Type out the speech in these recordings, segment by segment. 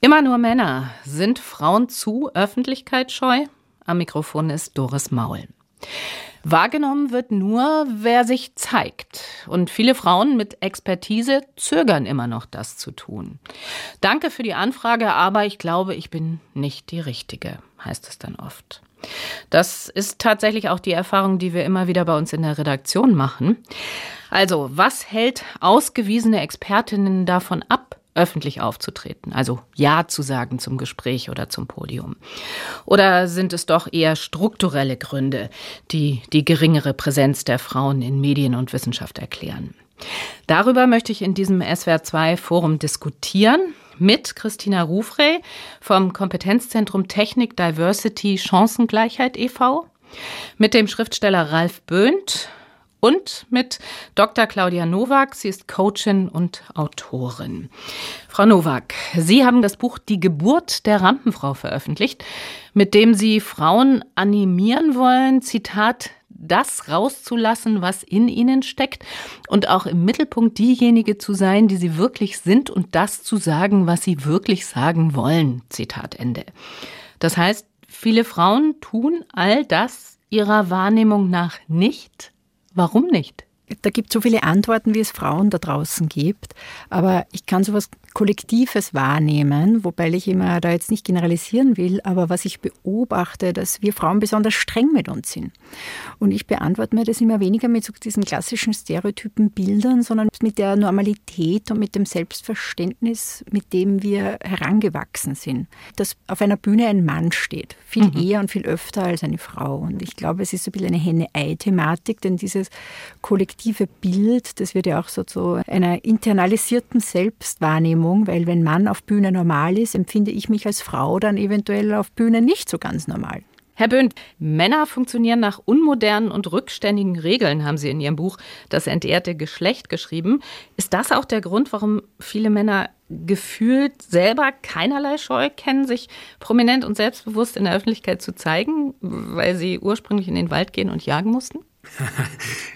Immer nur Männer. Sind Frauen zu öffentlichkeitsscheu? Am Mikrofon ist Doris Maul. Wahrgenommen wird nur, wer sich zeigt. Und viele Frauen mit Expertise zögern immer noch, das zu tun. Danke für die Anfrage, aber ich glaube, ich bin nicht die Richtige, heißt es dann oft. Das ist tatsächlich auch die Erfahrung, die wir immer wieder bei uns in der Redaktion machen. Also, was hält ausgewiesene Expertinnen davon ab, öffentlich aufzutreten, also Ja zu sagen zum Gespräch oder zum Podium? Oder sind es doch eher strukturelle Gründe, die die geringere Präsenz der Frauen in Medien und Wissenschaft erklären? Darüber möchte ich in diesem SWR2 Forum diskutieren mit Christina Rufrey vom Kompetenzzentrum Technik Diversity Chancengleichheit e.V., mit dem Schriftsteller Ralf Böhnt und mit Dr. Claudia Nowak. Sie ist Coachin und Autorin. Frau Nowak, Sie haben das Buch Die Geburt der Rampenfrau veröffentlicht, mit dem Sie Frauen animieren wollen, Zitat, das rauszulassen, was in ihnen steckt und auch im Mittelpunkt diejenige zu sein, die sie wirklich sind und das zu sagen, was sie wirklich sagen wollen. Zitat Ende. Das heißt, viele Frauen tun all das ihrer Wahrnehmung nach nicht, Warum nicht? Da gibt es so viele Antworten, wie es Frauen da draußen gibt. Aber ich kann sowas Kollektives wahrnehmen, wobei ich immer da jetzt nicht generalisieren will, aber was ich beobachte, dass wir Frauen besonders streng mit uns sind. Und ich beantworte mir das immer weniger mit so diesen klassischen Stereotypen Bildern, sondern mit der Normalität und mit dem Selbstverständnis, mit dem wir herangewachsen sind. Dass auf einer Bühne ein Mann steht, viel mhm. eher und viel öfter als eine Frau. Und ich glaube, es ist so ein bisschen eine Henne-Ei-Thematik, denn dieses kollektive Bild, das wird ja auch so zu einer internalisierten Selbstwahrnehmung Wahrnehmung, weil wenn Mann auf Bühne normal ist, empfinde ich mich als Frau dann eventuell auf Bühne nicht so ganz normal. Herr Böhnt, Männer funktionieren nach unmodernen und rückständigen Regeln, haben Sie in Ihrem Buch Das entehrte Geschlecht geschrieben. Ist das auch der Grund, warum viele Männer gefühlt selber keinerlei Scheu kennen, sich prominent und selbstbewusst in der Öffentlichkeit zu zeigen, weil sie ursprünglich in den Wald gehen und jagen mussten?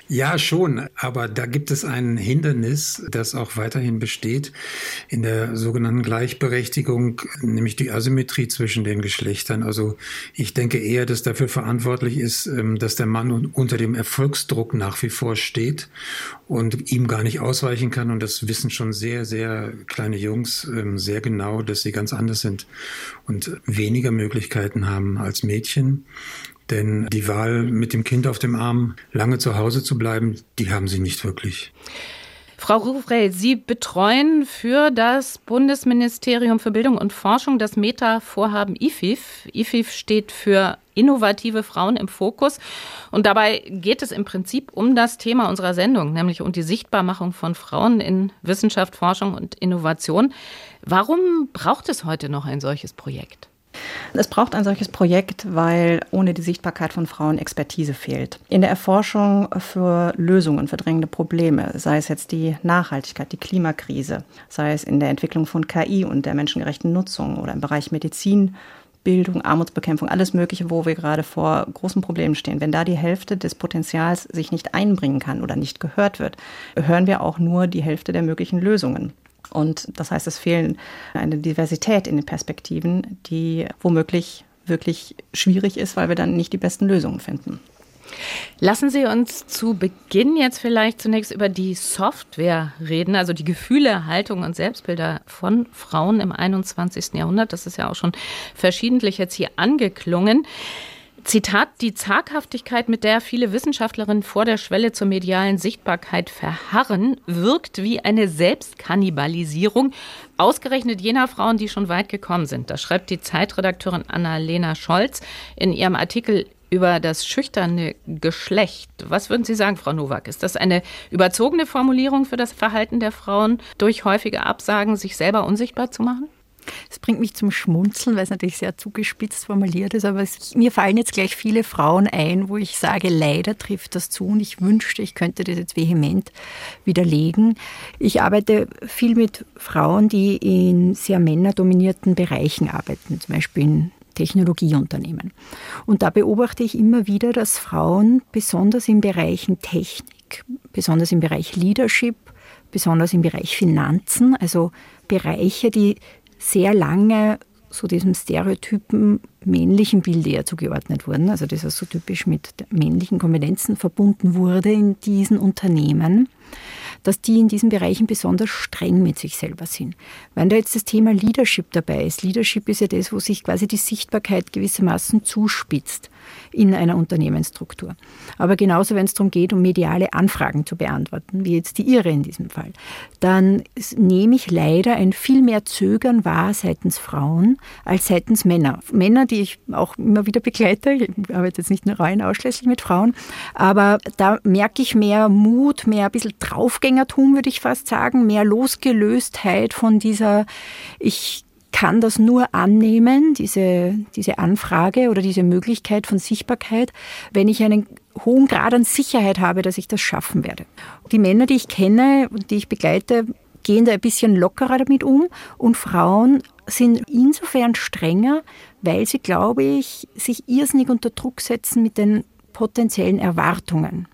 Ja, schon, aber da gibt es ein Hindernis, das auch weiterhin besteht in der sogenannten Gleichberechtigung, nämlich die Asymmetrie zwischen den Geschlechtern. Also ich denke eher, dass dafür verantwortlich ist, ähm, dass der Mann unter dem Erfolgsdruck nach wie vor steht und ihm gar nicht ausweichen kann. Und das wissen schon sehr, sehr kleine Jungs ähm, sehr genau, dass sie ganz anders sind und weniger Möglichkeiten haben als Mädchen. Denn die Wahl, mit dem Kind auf dem Arm lange zu Hause zu bleiben, die haben sie nicht wirklich. Frau Rufrey, Sie betreuen für das Bundesministerium für Bildung und Forschung das Meta-Vorhaben IFIF. IFIF steht für innovative Frauen im Fokus. Und dabei geht es im Prinzip um das Thema unserer Sendung, nämlich um die Sichtbarmachung von Frauen in Wissenschaft, Forschung und Innovation. Warum braucht es heute noch ein solches Projekt? Es braucht ein solches Projekt, weil ohne die Sichtbarkeit von Frauen Expertise fehlt. In der Erforschung für Lösungen für drängende Probleme, sei es jetzt die Nachhaltigkeit, die Klimakrise, sei es in der Entwicklung von KI und der menschengerechten Nutzung oder im Bereich Medizin, Bildung, Armutsbekämpfung, alles Mögliche, wo wir gerade vor großen Problemen stehen. Wenn da die Hälfte des Potenzials sich nicht einbringen kann oder nicht gehört wird, hören wir auch nur die Hälfte der möglichen Lösungen. Und das heißt, es fehlen eine Diversität in den Perspektiven, die womöglich wirklich schwierig ist, weil wir dann nicht die besten Lösungen finden. Lassen Sie uns zu Beginn jetzt vielleicht zunächst über die Software reden, also die Gefühle, Haltung und Selbstbilder von Frauen im 21. Jahrhundert. Das ist ja auch schon verschiedentlich jetzt hier angeklungen. Zitat, die Zaghaftigkeit, mit der viele Wissenschaftlerinnen vor der Schwelle zur medialen Sichtbarkeit verharren, wirkt wie eine Selbstkannibalisierung, ausgerechnet jener Frauen, die schon weit gekommen sind. Das schreibt die Zeitredakteurin Annalena Scholz in ihrem Artikel über das schüchterne Geschlecht. Was würden Sie sagen, Frau Nowak? Ist das eine überzogene Formulierung für das Verhalten der Frauen, durch häufige Absagen sich selber unsichtbar zu machen? Es bringt mich zum Schmunzeln, weil es natürlich sehr zugespitzt formuliert ist, aber es, mir fallen jetzt gleich viele Frauen ein, wo ich sage, leider trifft das zu und ich wünschte, ich könnte das jetzt vehement widerlegen. Ich arbeite viel mit Frauen, die in sehr männerdominierten Bereichen arbeiten, zum Beispiel in Technologieunternehmen. Und da beobachte ich immer wieder, dass Frauen besonders in Bereichen Technik, besonders im Bereich Leadership, besonders im Bereich Finanzen, also Bereiche, die sehr lange so diesem stereotypen männlichen Bild eher zugeordnet wurden, also das so typisch mit männlichen Kompetenzen verbunden wurde in diesen Unternehmen dass die in diesen Bereichen besonders streng mit sich selber sind. Wenn da jetzt das Thema Leadership dabei ist, Leadership ist ja das, wo sich quasi die Sichtbarkeit gewissermaßen zuspitzt in einer Unternehmensstruktur. Aber genauso, wenn es darum geht, um mediale Anfragen zu beantworten, wie jetzt die Ihre in diesem Fall, dann nehme ich leider ein viel mehr Zögern wahr seitens Frauen als seitens Männer. Männer, die ich auch immer wieder begleite, ich arbeite jetzt nicht nur rein ausschließlich mit Frauen, aber da merke ich mehr Mut, mehr ein bisschen Draufgängertum, würde ich fast sagen, mehr Losgelöstheit von dieser, ich kann das nur annehmen, diese, diese Anfrage oder diese Möglichkeit von Sichtbarkeit, wenn ich einen hohen Grad an Sicherheit habe, dass ich das schaffen werde. Die Männer, die ich kenne und die ich begleite, gehen da ein bisschen lockerer damit um und Frauen sind insofern strenger, weil sie, glaube ich, sich irrsinnig unter Druck setzen mit den potenziellen Erwartungen.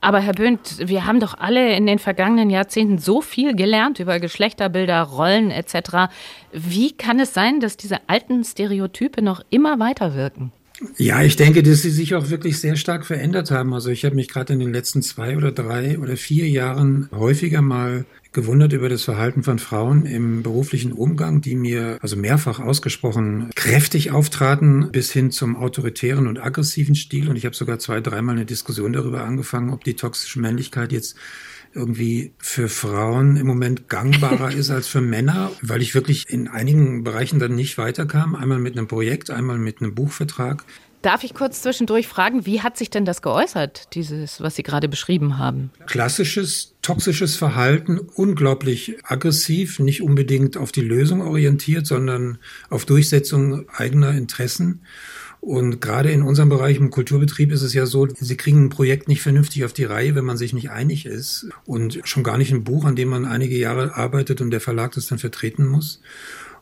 Aber Herr Böhnt, wir haben doch alle in den vergangenen Jahrzehnten so viel gelernt über Geschlechterbilder, Rollen etc. Wie kann es sein, dass diese alten Stereotype noch immer weiterwirken? Ja, ich denke, dass sie sich auch wirklich sehr stark verändert haben. Also ich habe mich gerade in den letzten zwei oder drei oder vier Jahren häufiger mal gewundert über das Verhalten von Frauen im beruflichen Umgang, die mir also mehrfach ausgesprochen kräftig auftraten, bis hin zum autoritären und aggressiven Stil. Und ich habe sogar zwei, dreimal eine Diskussion darüber angefangen, ob die toxische Männlichkeit jetzt irgendwie für Frauen im Moment gangbarer ist als für Männer, weil ich wirklich in einigen Bereichen dann nicht weiterkam. Einmal mit einem Projekt, einmal mit einem Buchvertrag. Darf ich kurz zwischendurch fragen, wie hat sich denn das geäußert, dieses, was Sie gerade beschrieben haben? Klassisches toxisches Verhalten, unglaublich aggressiv, nicht unbedingt auf die Lösung orientiert, sondern auf Durchsetzung eigener Interessen. Und gerade in unserem Bereich im Kulturbetrieb ist es ja so, Sie kriegen ein Projekt nicht vernünftig auf die Reihe, wenn man sich nicht einig ist. Und schon gar nicht ein Buch, an dem man einige Jahre arbeitet und der Verlag das dann vertreten muss.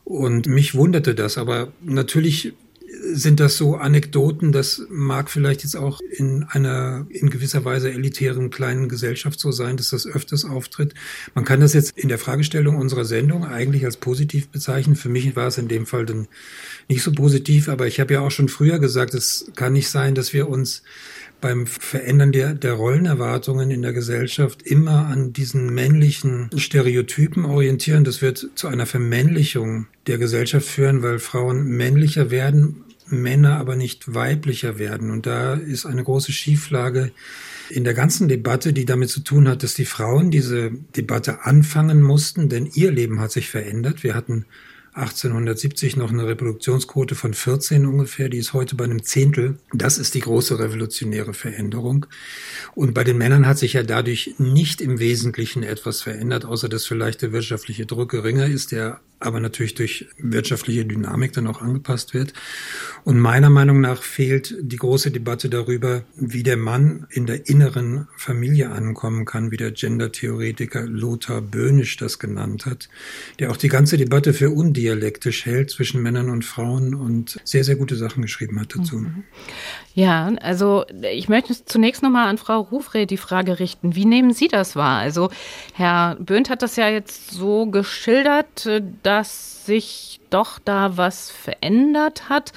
Und mich wunderte das, aber natürlich sind das so Anekdoten, das mag vielleicht jetzt auch in einer in gewisser Weise elitären kleinen Gesellschaft so sein, dass das öfters auftritt. Man kann das jetzt in der Fragestellung unserer Sendung eigentlich als positiv bezeichnen. Für mich war es in dem Fall dann nicht so positiv, aber ich habe ja auch schon früher gesagt, es kann nicht sein, dass wir uns beim Verändern der, der Rollenerwartungen in der Gesellschaft immer an diesen männlichen Stereotypen orientieren. Das wird zu einer Vermännlichung der Gesellschaft führen, weil Frauen männlicher werden, Männer aber nicht weiblicher werden. Und da ist eine große Schieflage in der ganzen Debatte, die damit zu tun hat, dass die Frauen diese Debatte anfangen mussten, denn ihr Leben hat sich verändert. Wir hatten 1870 noch eine Reproduktionsquote von 14 ungefähr, die ist heute bei einem Zehntel. Das ist die große revolutionäre Veränderung. Und bei den Männern hat sich ja dadurch nicht im Wesentlichen etwas verändert, außer dass vielleicht der wirtschaftliche Druck geringer ist, der aber natürlich durch wirtschaftliche Dynamik dann auch angepasst wird. Und meiner Meinung nach fehlt die große Debatte darüber, wie der Mann in der inneren Familie ankommen kann, wie der Gender-Theoretiker Lothar Böhnisch das genannt hat, der auch die ganze Debatte für undialektisch hält zwischen Männern und Frauen und sehr, sehr gute Sachen geschrieben hat dazu. Mhm. Ja, also ich möchte zunächst nochmal an Frau Rufre die Frage richten. Wie nehmen Sie das wahr? Also Herr Böhnt hat das ja jetzt so geschildert, dass sich doch da was verändert hat.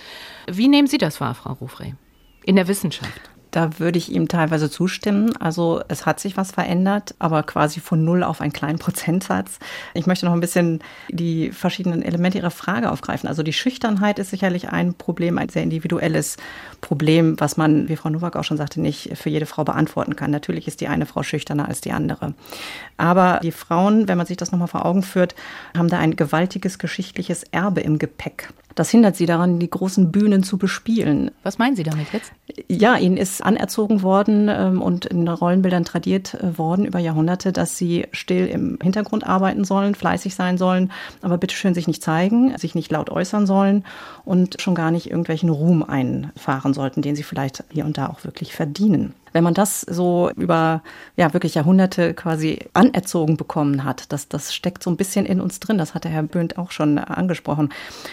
Wie nehmen Sie das wahr, Frau Rufre, in der Wissenschaft? Da würde ich ihm teilweise zustimmen. Also es hat sich was verändert, aber quasi von null auf einen kleinen Prozentsatz. Ich möchte noch ein bisschen die verschiedenen Elemente Ihrer Frage aufgreifen. Also die Schüchternheit ist sicherlich ein Problem, ein sehr individuelles Problem, was man, wie Frau Nowak auch schon sagte, nicht für jede Frau beantworten kann. Natürlich ist die eine Frau schüchterner als die andere. Aber die Frauen, wenn man sich das nochmal vor Augen führt, haben da ein gewaltiges geschichtliches Erbe im Gepäck. Das hindert sie daran, die großen Bühnen zu bespielen. Was meinen Sie damit jetzt? Ja, ihnen ist anerzogen worden ähm, und in Rollenbildern tradiert äh, worden über Jahrhunderte, dass sie still im Hintergrund arbeiten sollen, fleißig sein sollen, aber bitteschön sich nicht zeigen, sich nicht laut äußern sollen und schon gar nicht irgendwelchen Ruhm einfahren sollten, den sie vielleicht hier und da auch wirklich verdienen. Wenn man das so über ja wirklich Jahrhunderte quasi anerzogen bekommen hat, das, das steckt so ein bisschen in uns drin. Das hat der Herr Böhnt auch schon angesprochen.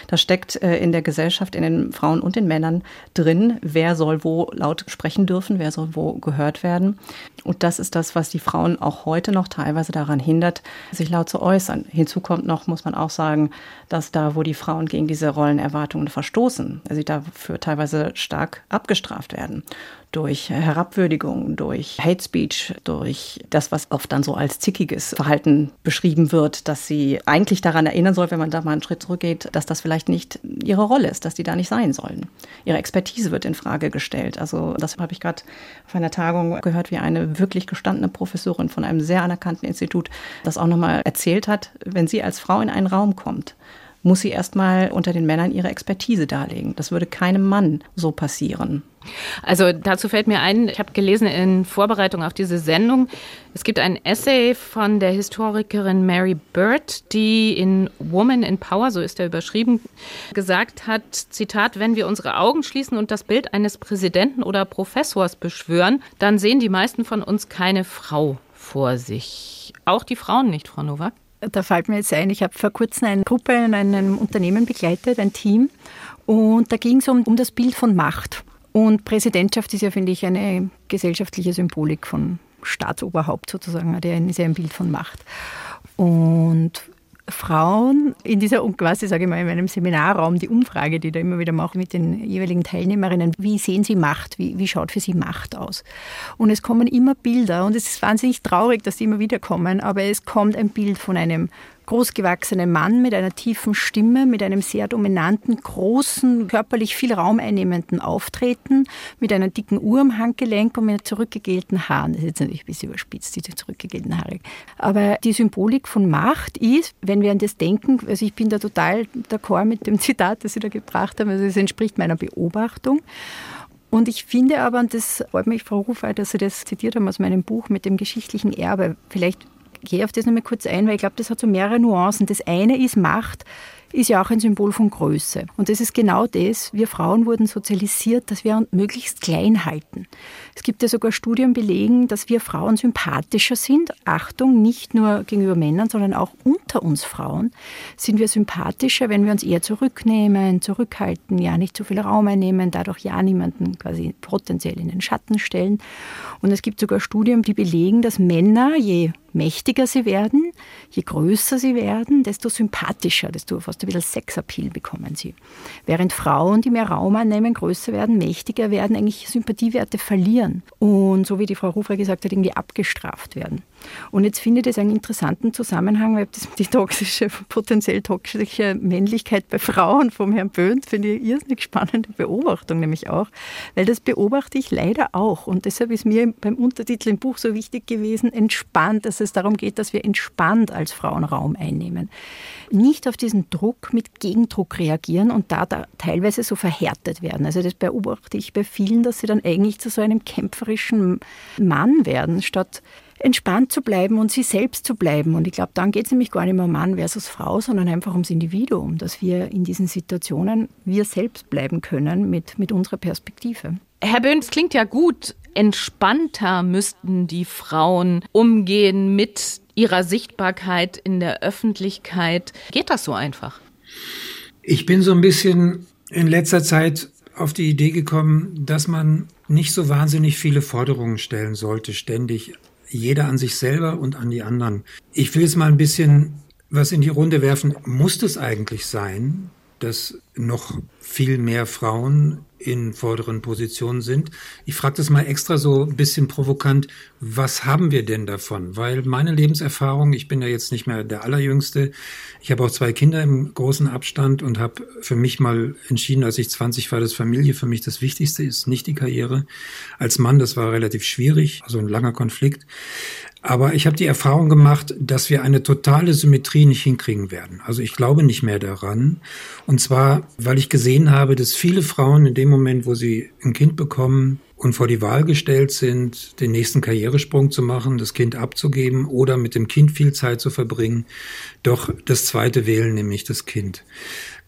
Das steckt äh, in der Gesellschaft, in den Frauen und den Männern drin. Wer soll wo laut sprechen dürfen? Wer soll wo gehört werden? Und das ist das, was die Frauen auch heute noch teilweise daran hindert, sich laut zu äußern. Hinzu kommt noch, muss man auch sagen, dass da, wo die Frauen gegen diese Rollenerwartungen verstoßen, sie dafür teilweise stark abgestraft werden durch Herabwürdigung, durch Hate Speech, durch das, was oft dann so als zickiges Verhalten beschrieben wird, dass sie eigentlich daran erinnern soll, wenn man da mal einen Schritt zurückgeht, dass das vielleicht nicht ihre Rolle ist, dass die da nicht sein sollen. Ihre Expertise wird in Frage gestellt. Also das habe ich gerade auf einer Tagung gehört, wie eine wirklich gestandene Professorin von einem sehr anerkannten Institut das auch nochmal erzählt hat, wenn sie als Frau in einen Raum kommt muss sie erstmal unter den Männern ihre Expertise darlegen. Das würde keinem Mann so passieren. Also dazu fällt mir ein, ich habe gelesen in Vorbereitung auf diese Sendung, es gibt ein Essay von der Historikerin Mary Bird, die in Woman in Power, so ist er überschrieben, gesagt hat, Zitat, wenn wir unsere Augen schließen und das Bild eines Präsidenten oder Professors beschwören, dann sehen die meisten von uns keine Frau vor sich. Auch die Frauen nicht, Frau Nowak? Da fällt mir jetzt ein, ich habe vor kurzem eine Gruppe in einem Unternehmen begleitet, ein Team, und da ging es um, um das Bild von Macht. Und Präsidentschaft ist ja, finde ich, eine gesellschaftliche Symbolik von Staatsoberhaupt sozusagen, der ist ja ein Bild von Macht. Und Frauen in dieser, quasi sage ich mal, in meinem Seminarraum, die Umfrage, die da immer wieder mache mit den jeweiligen Teilnehmerinnen, wie sehen sie Macht, wie, wie schaut für sie Macht aus? Und es kommen immer Bilder und es ist wahnsinnig traurig, dass die immer wieder kommen, aber es kommt ein Bild von einem großgewachsene Mann mit einer tiefen Stimme, mit einem sehr dominanten, großen, körperlich viel Raum einnehmenden Auftreten, mit einer dicken Uhr am Handgelenk und mit zurückgegelten Haaren. Das ist jetzt natürlich ein bisschen überspitzt, diese zurückgegelten Haare. Aber die Symbolik von Macht ist, wenn wir an das denken, also ich bin da total d'accord mit dem Zitat, das Sie da gebracht haben, also es entspricht meiner Beobachtung. Und ich finde aber, und das freut mich, Frau Rufey, dass Sie das zitiert haben aus meinem Buch mit dem geschichtlichen Erbe, vielleicht gehe auf das nochmal kurz ein, weil ich glaube, das hat so mehrere Nuancen. Das eine ist Macht, ist ja auch ein Symbol von Größe. Und das ist genau das. Wir Frauen wurden sozialisiert, dass wir uns möglichst klein halten. Es gibt ja sogar Studien belegen, dass wir Frauen sympathischer sind. Achtung, nicht nur gegenüber Männern, sondern auch unter uns Frauen sind wir sympathischer, wenn wir uns eher zurücknehmen, zurückhalten, ja nicht zu viel Raum einnehmen, dadurch ja niemanden quasi potenziell in den Schatten stellen. Und es gibt sogar Studien, die belegen, dass Männer, je mächtiger sie werden, je größer sie werden, desto sympathischer, desto fast ein bisschen Sexappeal bekommen sie. Während Frauen, die mehr Raum einnehmen, größer werden, mächtiger werden, eigentlich Sympathiewerte verlieren und so wie die Frau Rufer gesagt hat, irgendwie abgestraft werden. Und jetzt finde ich das einen interessanten Zusammenhang, weil das die toxische, potenziell toxische Männlichkeit bei Frauen vom Herrn Böhnt finde ich eine irrsinnig spannende Beobachtung nämlich auch, weil das beobachte ich leider auch und deshalb ist mir beim Untertitel im Buch so wichtig gewesen, entspannt, dass es darum geht, dass wir entspannt als Frauen Raum einnehmen. Nicht auf diesen Druck mit Gegendruck reagieren und da, da teilweise so verhärtet werden. Also das beobachte ich bei vielen, dass sie dann eigentlich zu so einem kämpferischen Mann werden, statt entspannt zu bleiben und sie selbst zu bleiben. Und ich glaube, dann geht es nämlich gar nicht mehr um Mann versus Frau, sondern einfach ums Individuum, dass wir in diesen Situationen wir selbst bleiben können mit, mit unserer Perspektive. Herr Böhn, es klingt ja gut. Entspannter müssten die Frauen umgehen mit ihrer Sichtbarkeit in der Öffentlichkeit. Geht das so einfach? Ich bin so ein bisschen in letzter Zeit auf die Idee gekommen, dass man nicht so wahnsinnig viele Forderungen stellen sollte, ständig jeder an sich selber und an die anderen. Ich will jetzt mal ein bisschen was in die Runde werfen. Muss es eigentlich sein, dass noch viel mehr Frauen in vorderen Positionen sind. Ich frage das mal extra so ein bisschen provokant, was haben wir denn davon? Weil meine Lebenserfahrung, ich bin ja jetzt nicht mehr der Allerjüngste, ich habe auch zwei Kinder im großen Abstand und habe für mich mal entschieden, als ich 20 war, dass Familie für mich das Wichtigste ist, nicht die Karriere. Als Mann, das war relativ schwierig, also ein langer Konflikt. Aber ich habe die Erfahrung gemacht, dass wir eine totale Symmetrie nicht hinkriegen werden. Also ich glaube nicht mehr daran. Und zwar, weil ich gesehen habe, dass viele Frauen in dem Moment, wo sie ein Kind bekommen und vor die Wahl gestellt sind, den nächsten Karrieresprung zu machen, das Kind abzugeben oder mit dem Kind viel Zeit zu verbringen, doch das zweite wählen, nämlich das Kind.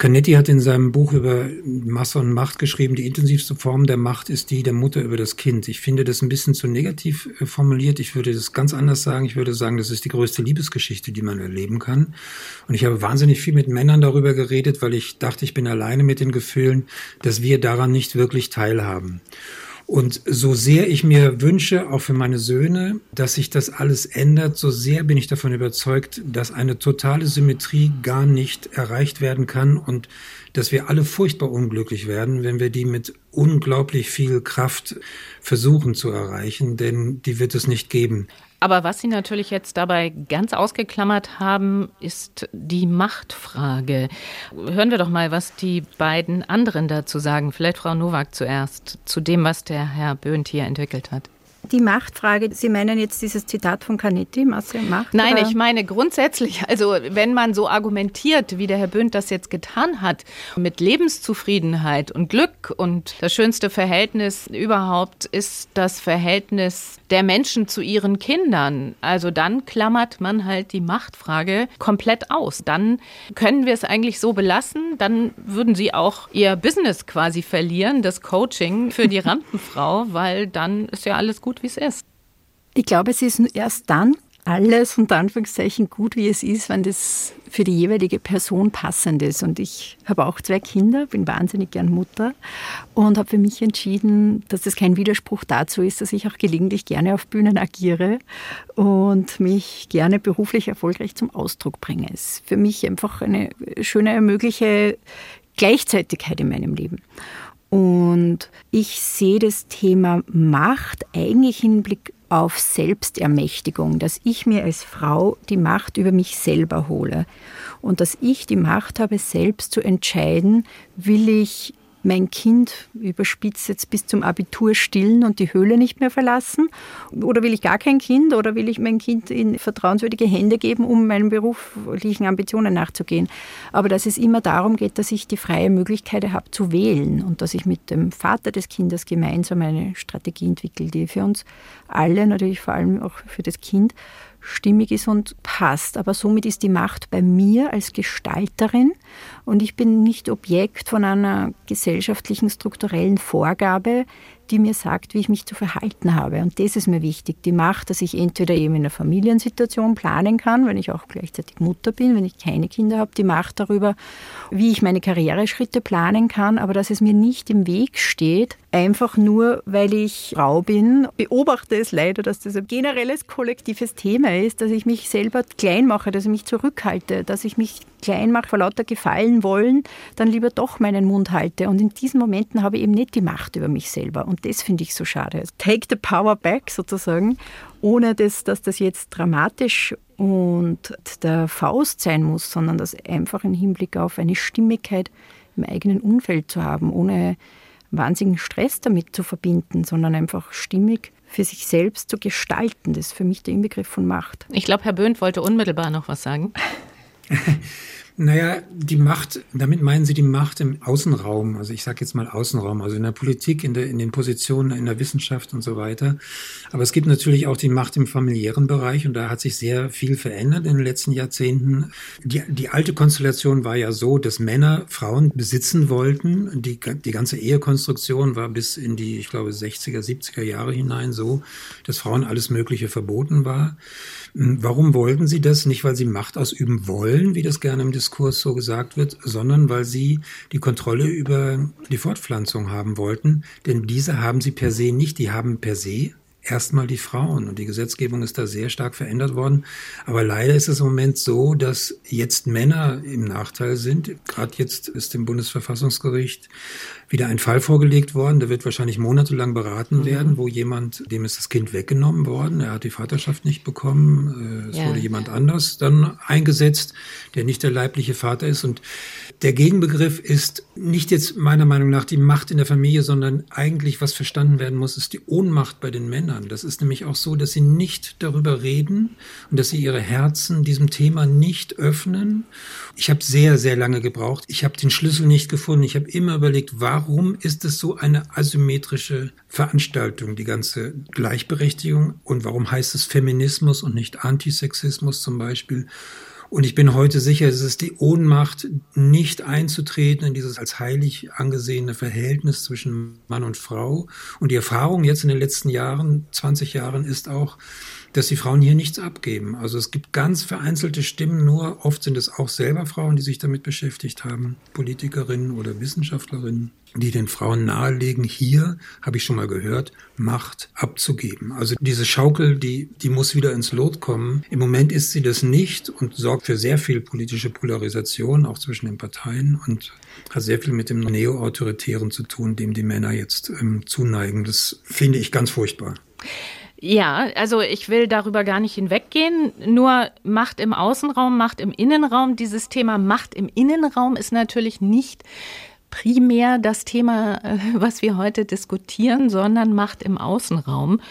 Canetti hat in seinem Buch über Masse und Macht geschrieben, die intensivste Form der Macht ist die der Mutter über das Kind. Ich finde das ein bisschen zu negativ äh, formuliert. Ich würde das ganz anders sagen. Ich würde sagen, das ist die größte Liebesgeschichte, die man erleben kann. Und ich habe wahnsinnig viel mit Männern darüber geredet, weil ich dachte, ich bin alleine mit den Gefühlen, dass wir daran nicht wirklich teilhaben. Und so sehr ich mir wünsche, auch für meine Söhne, dass sich das alles ändert, so sehr bin ich davon überzeugt, dass eine totale Symmetrie gar nicht erreicht werden kann und dass wir alle furchtbar unglücklich werden, wenn wir die mit unglaublich viel Kraft versuchen zu erreichen, denn die wird es nicht geben. Aber was Sie natürlich jetzt dabei ganz ausgeklammert haben, ist die Machtfrage. Hören wir doch mal, was die beiden anderen dazu sagen. Vielleicht Frau Nowak zuerst, zu dem, was der Herr Böhnt hier entwickelt hat die Machtfrage, Sie meinen jetzt dieses Zitat von Canetti, Masse Macht? Nein, oder? ich meine grundsätzlich, also wenn man so argumentiert, wie der Herr Böhnt das jetzt getan hat, mit Lebenszufriedenheit und Glück und das schönste Verhältnis überhaupt ist das Verhältnis der Menschen zu ihren Kindern. Also dann klammert man halt die Machtfrage komplett aus. Dann können wir es eigentlich so belassen, dann würden sie auch ihr Business quasi verlieren, das Coaching für die Rampenfrau, weil dann ist ja alles gut, wie es ist. Ich glaube, es ist erst dann alles unter Anführungszeichen gut, wie es ist, wenn das für die jeweilige Person passend ist. Und ich habe auch zwei Kinder, bin wahnsinnig gern Mutter und habe für mich entschieden, dass das kein Widerspruch dazu ist, dass ich auch gelegentlich gerne auf Bühnen agiere und mich gerne beruflich erfolgreich zum Ausdruck bringe. Es ist für mich einfach eine schöne mögliche Gleichzeitigkeit in meinem Leben. Und ich sehe das Thema Macht eigentlich im Blick auf Selbstermächtigung, dass ich mir als Frau die Macht über mich selber hole. Und dass ich die Macht habe, selbst zu entscheiden, will ich mein Kind überspitzt jetzt bis zum Abitur stillen und die Höhle nicht mehr verlassen? Oder will ich gar kein Kind oder will ich mein Kind in vertrauenswürdige Hände geben, um meinen beruflichen Ambitionen nachzugehen? Aber dass es immer darum geht, dass ich die freie Möglichkeit habe zu wählen und dass ich mit dem Vater des Kindes gemeinsam eine Strategie entwickle, die für uns alle, natürlich vor allem auch für das Kind, stimmig ist und passt. Aber somit ist die Macht bei mir als Gestalterin und ich bin nicht Objekt von einer gesellschaftlichen strukturellen Vorgabe, die mir sagt, wie ich mich zu verhalten habe. Und das ist mir wichtig. Die Macht, dass ich entweder eben in einer Familiensituation planen kann, wenn ich auch gleichzeitig Mutter bin, wenn ich keine Kinder habe, die Macht darüber, wie ich meine Karriereschritte planen kann, aber dass es mir nicht im Weg steht, einfach nur, weil ich Frau bin. Beobachte es leider, dass das ein generelles kollektives Thema ist, dass ich mich selber klein mache, dass ich mich zurückhalte, dass ich mich klein mache vor lauter Gefallen wollen, dann lieber doch meinen Mund halte. Und in diesen Momenten habe ich eben nicht die Macht über mich selber. Und das finde ich so schade. Take the power back sozusagen, ohne dass, dass das jetzt dramatisch und der Faust sein muss, sondern das einfach im Hinblick auf eine Stimmigkeit im eigenen Umfeld zu haben, ohne wahnsinnigen Stress damit zu verbinden, sondern einfach stimmig für sich selbst zu gestalten. Das ist für mich der Inbegriff von Macht. Ich glaube, Herr Böhnt wollte unmittelbar noch was sagen. Naja, die Macht, damit meinen Sie die Macht im Außenraum, also ich sage jetzt mal Außenraum, also in der Politik, in, der, in den Positionen, in der Wissenschaft und so weiter. Aber es gibt natürlich auch die Macht im familiären Bereich und da hat sich sehr viel verändert in den letzten Jahrzehnten. Die, die alte Konstellation war ja so, dass Männer Frauen besitzen wollten. Die, die ganze Ehekonstruktion war bis in die, ich glaube, 60er, 70er Jahre hinein so, dass Frauen alles Mögliche verboten war. Warum wollten sie das? Nicht, weil sie Macht ausüben wollen, wie das gerne im Diskurs so gesagt wird, sondern weil sie die Kontrolle über die Fortpflanzung haben wollten. Denn diese haben sie per se nicht. Die haben per se erstmal die Frauen. Und die Gesetzgebung ist da sehr stark verändert worden. Aber leider ist es im Moment so, dass jetzt Männer im Nachteil sind. Gerade jetzt ist dem Bundesverfassungsgericht wieder ein Fall vorgelegt worden. Der wird wahrscheinlich monatelang beraten mhm. werden, wo jemand, dem ist das Kind weggenommen worden. Er hat die Vaterschaft nicht bekommen. Äh, es ja. wurde jemand anders dann eingesetzt, der nicht der leibliche Vater ist. Und der Gegenbegriff ist nicht jetzt meiner Meinung nach die Macht in der Familie, sondern eigentlich, was verstanden werden muss, ist die Ohnmacht bei den Männern. Das ist nämlich auch so, dass sie nicht darüber reden und dass sie ihre Herzen diesem Thema nicht öffnen. Ich habe sehr, sehr lange gebraucht. Ich habe den Schlüssel nicht gefunden. Ich habe immer überlegt, warum warum ist es so eine asymmetrische Veranstaltung, die ganze Gleichberechtigung? Und warum heißt es Feminismus und nicht Antisexismus zum Beispiel? Und ich bin heute sicher, es ist die Ohnmacht, nicht einzutreten in dieses als heilig angesehene Verhältnis zwischen Mann und Frau. Und die Erfahrung jetzt in den letzten Jahren, 20 Jahren, ist auch, dass die Frauen hier nichts abgeben. Also es gibt ganz vereinzelte Stimmen, nur oft sind es auch selber Frauen, die sich damit beschäftigt haben, Politikerinnen oder Wissenschaftlerinnen, die den Frauen nahelegen, hier, habe ich schon mal gehört, Macht abzugeben. Also diese Schaukel, die, die muss wieder ins Lot kommen. Im Moment ist sie das nicht und sorgt für sehr viel politische Polarisation, auch zwischen den Parteien und hat sehr viel mit dem Neo-Autoritären zu tun, dem die Männer jetzt ähm, zuneigen. Das finde ich ganz furchtbar. Ja, also ich will darüber gar nicht hinweggehen. Nur Macht im Außenraum, Macht im Innenraum. Dieses Thema Macht im Innenraum ist natürlich nicht primär das Thema, äh, was wir heute diskutieren, sondern Macht im Außenraum.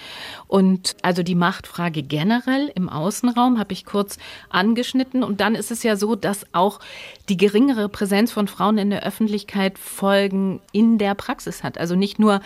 Und also die Machtfrage generell im Außenraum habe ich kurz angeschnitten. Und dann ist es ja so, dass auch die geringere Präsenz von Frauen in der Öffentlichkeit Folgen in der Praxis hat. Also nicht nur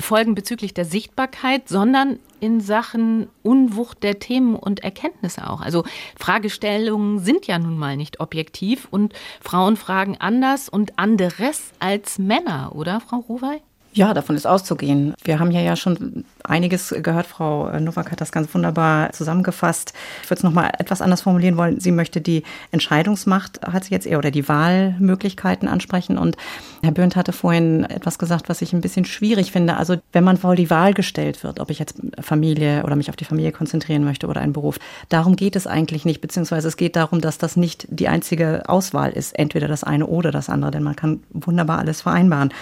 Folgen bezüglich der Sichtbarkeit, sondern in Sachen Unwucht der Themen und Erkenntnisse auch. Also Fragestellungen sind ja nun mal nicht objektiv und Frauen fragen anders und anderes als Männer, oder Frau Ruwey? Ja, davon ist auszugehen. Wir haben ja ja schon einiges gehört. Frau Nowak hat das ganz wunderbar zusammengefasst. Ich würde es nochmal etwas anders formulieren wollen. Sie möchte die Entscheidungsmacht, hat sie jetzt eher, oder die Wahlmöglichkeiten ansprechen. Und Herr Böhnt hatte vorhin etwas gesagt, was ich ein bisschen schwierig finde. Also wenn man vor die Wahl gestellt wird, ob ich jetzt Familie oder mich auf die Familie konzentrieren möchte oder einen Beruf, darum geht es eigentlich nicht. Beziehungsweise es geht darum, dass das nicht die einzige Auswahl ist. Entweder das eine oder das andere, denn man kann wunderbar alles vereinbaren.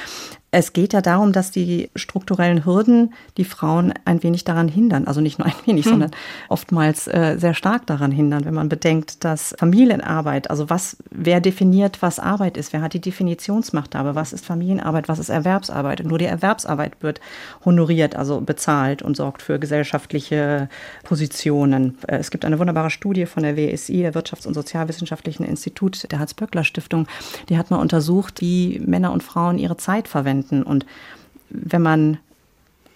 Es geht ja darum, dass die strukturellen Hürden die Frauen ein wenig daran hindern. Also nicht nur ein wenig, hm. sondern oftmals äh, sehr stark daran hindern, wenn man bedenkt, dass Familienarbeit, also was, wer definiert, was Arbeit ist, wer hat die Definitionsmacht dabei, was ist Familienarbeit, was ist Erwerbsarbeit. Und nur die Erwerbsarbeit wird honoriert, also bezahlt und sorgt für gesellschaftliche Positionen. Äh, es gibt eine wunderbare Studie von der WSI, der Wirtschafts- und Sozialwissenschaftlichen Institut der Hans-Böckler-Stiftung, die hat mal untersucht, wie Männer und Frauen ihre Zeit verwenden anwenden. Und wenn man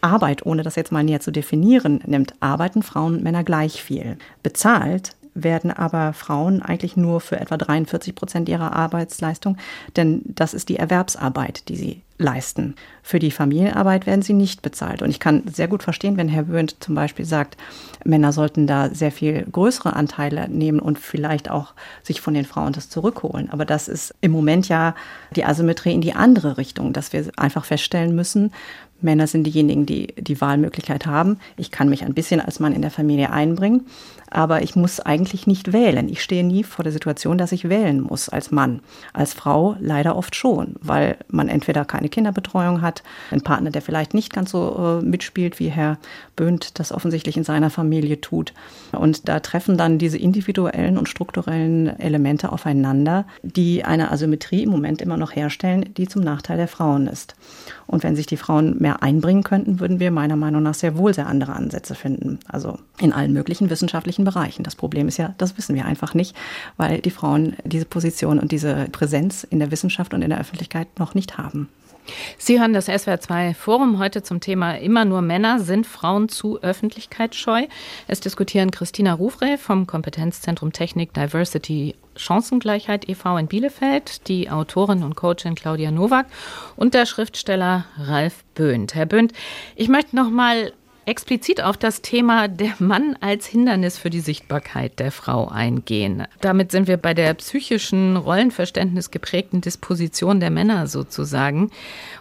Arbeit, ohne das jetzt mal näher zu definieren, nimmt, arbeiten Frauen und Männer gleich viel. Bezahlt werden aber Frauen eigentlich nur für etwa 43 Prozent ihrer Arbeitsleistung, denn das ist die Erwerbsarbeit, die sie leisten. Für die Familienarbeit werden sie nicht bezahlt. Und ich kann sehr gut verstehen, wenn Herr Böhnt zum Beispiel sagt, Männer sollten da sehr viel größere Anteile nehmen und vielleicht auch sich von den Frauen das zurückholen. Aber das ist im Moment ja die Asymmetrie in die andere Richtung, dass wir einfach feststellen müssen, Männer sind diejenigen, die die Wahlmöglichkeit haben. Ich kann mich ein bisschen als Mann in der Familie einbringen aber ich muss eigentlich nicht wählen. Ich stehe nie vor der Situation, dass ich wählen muss als Mann. Als Frau leider oft schon, weil man entweder keine Kinderbetreuung hat, einen Partner, der vielleicht nicht ganz so äh, mitspielt, wie Herr Böhnt das offensichtlich in seiner Familie tut. Und da treffen dann diese individuellen und strukturellen Elemente aufeinander, die eine Asymmetrie im Moment immer noch herstellen, die zum Nachteil der Frauen ist. Und wenn sich die Frauen mehr einbringen könnten, würden wir meiner Meinung nach sehr wohl sehr andere Ansätze finden. Also in allen möglichen wissenschaftlichen Bereichen. Das Problem ist ja, das wissen wir einfach nicht, weil die Frauen diese Position und diese Präsenz in der Wissenschaft und in der Öffentlichkeit noch nicht haben. Sie hören das SWR2 Forum heute zum Thema Immer nur Männer. Sind Frauen zu öffentlichkeitsscheu? Es diskutieren Christina Rufre vom Kompetenzzentrum Technik Diversity Chancengleichheit e.V. in Bielefeld, die Autorin und Coachin Claudia Nowak und der Schriftsteller Ralf Böhnt. Herr Böhnt, ich möchte noch mal explizit auf das Thema der Mann als Hindernis für die Sichtbarkeit der Frau eingehen. Damit sind wir bei der psychischen, Rollenverständnis geprägten Disposition der Männer sozusagen.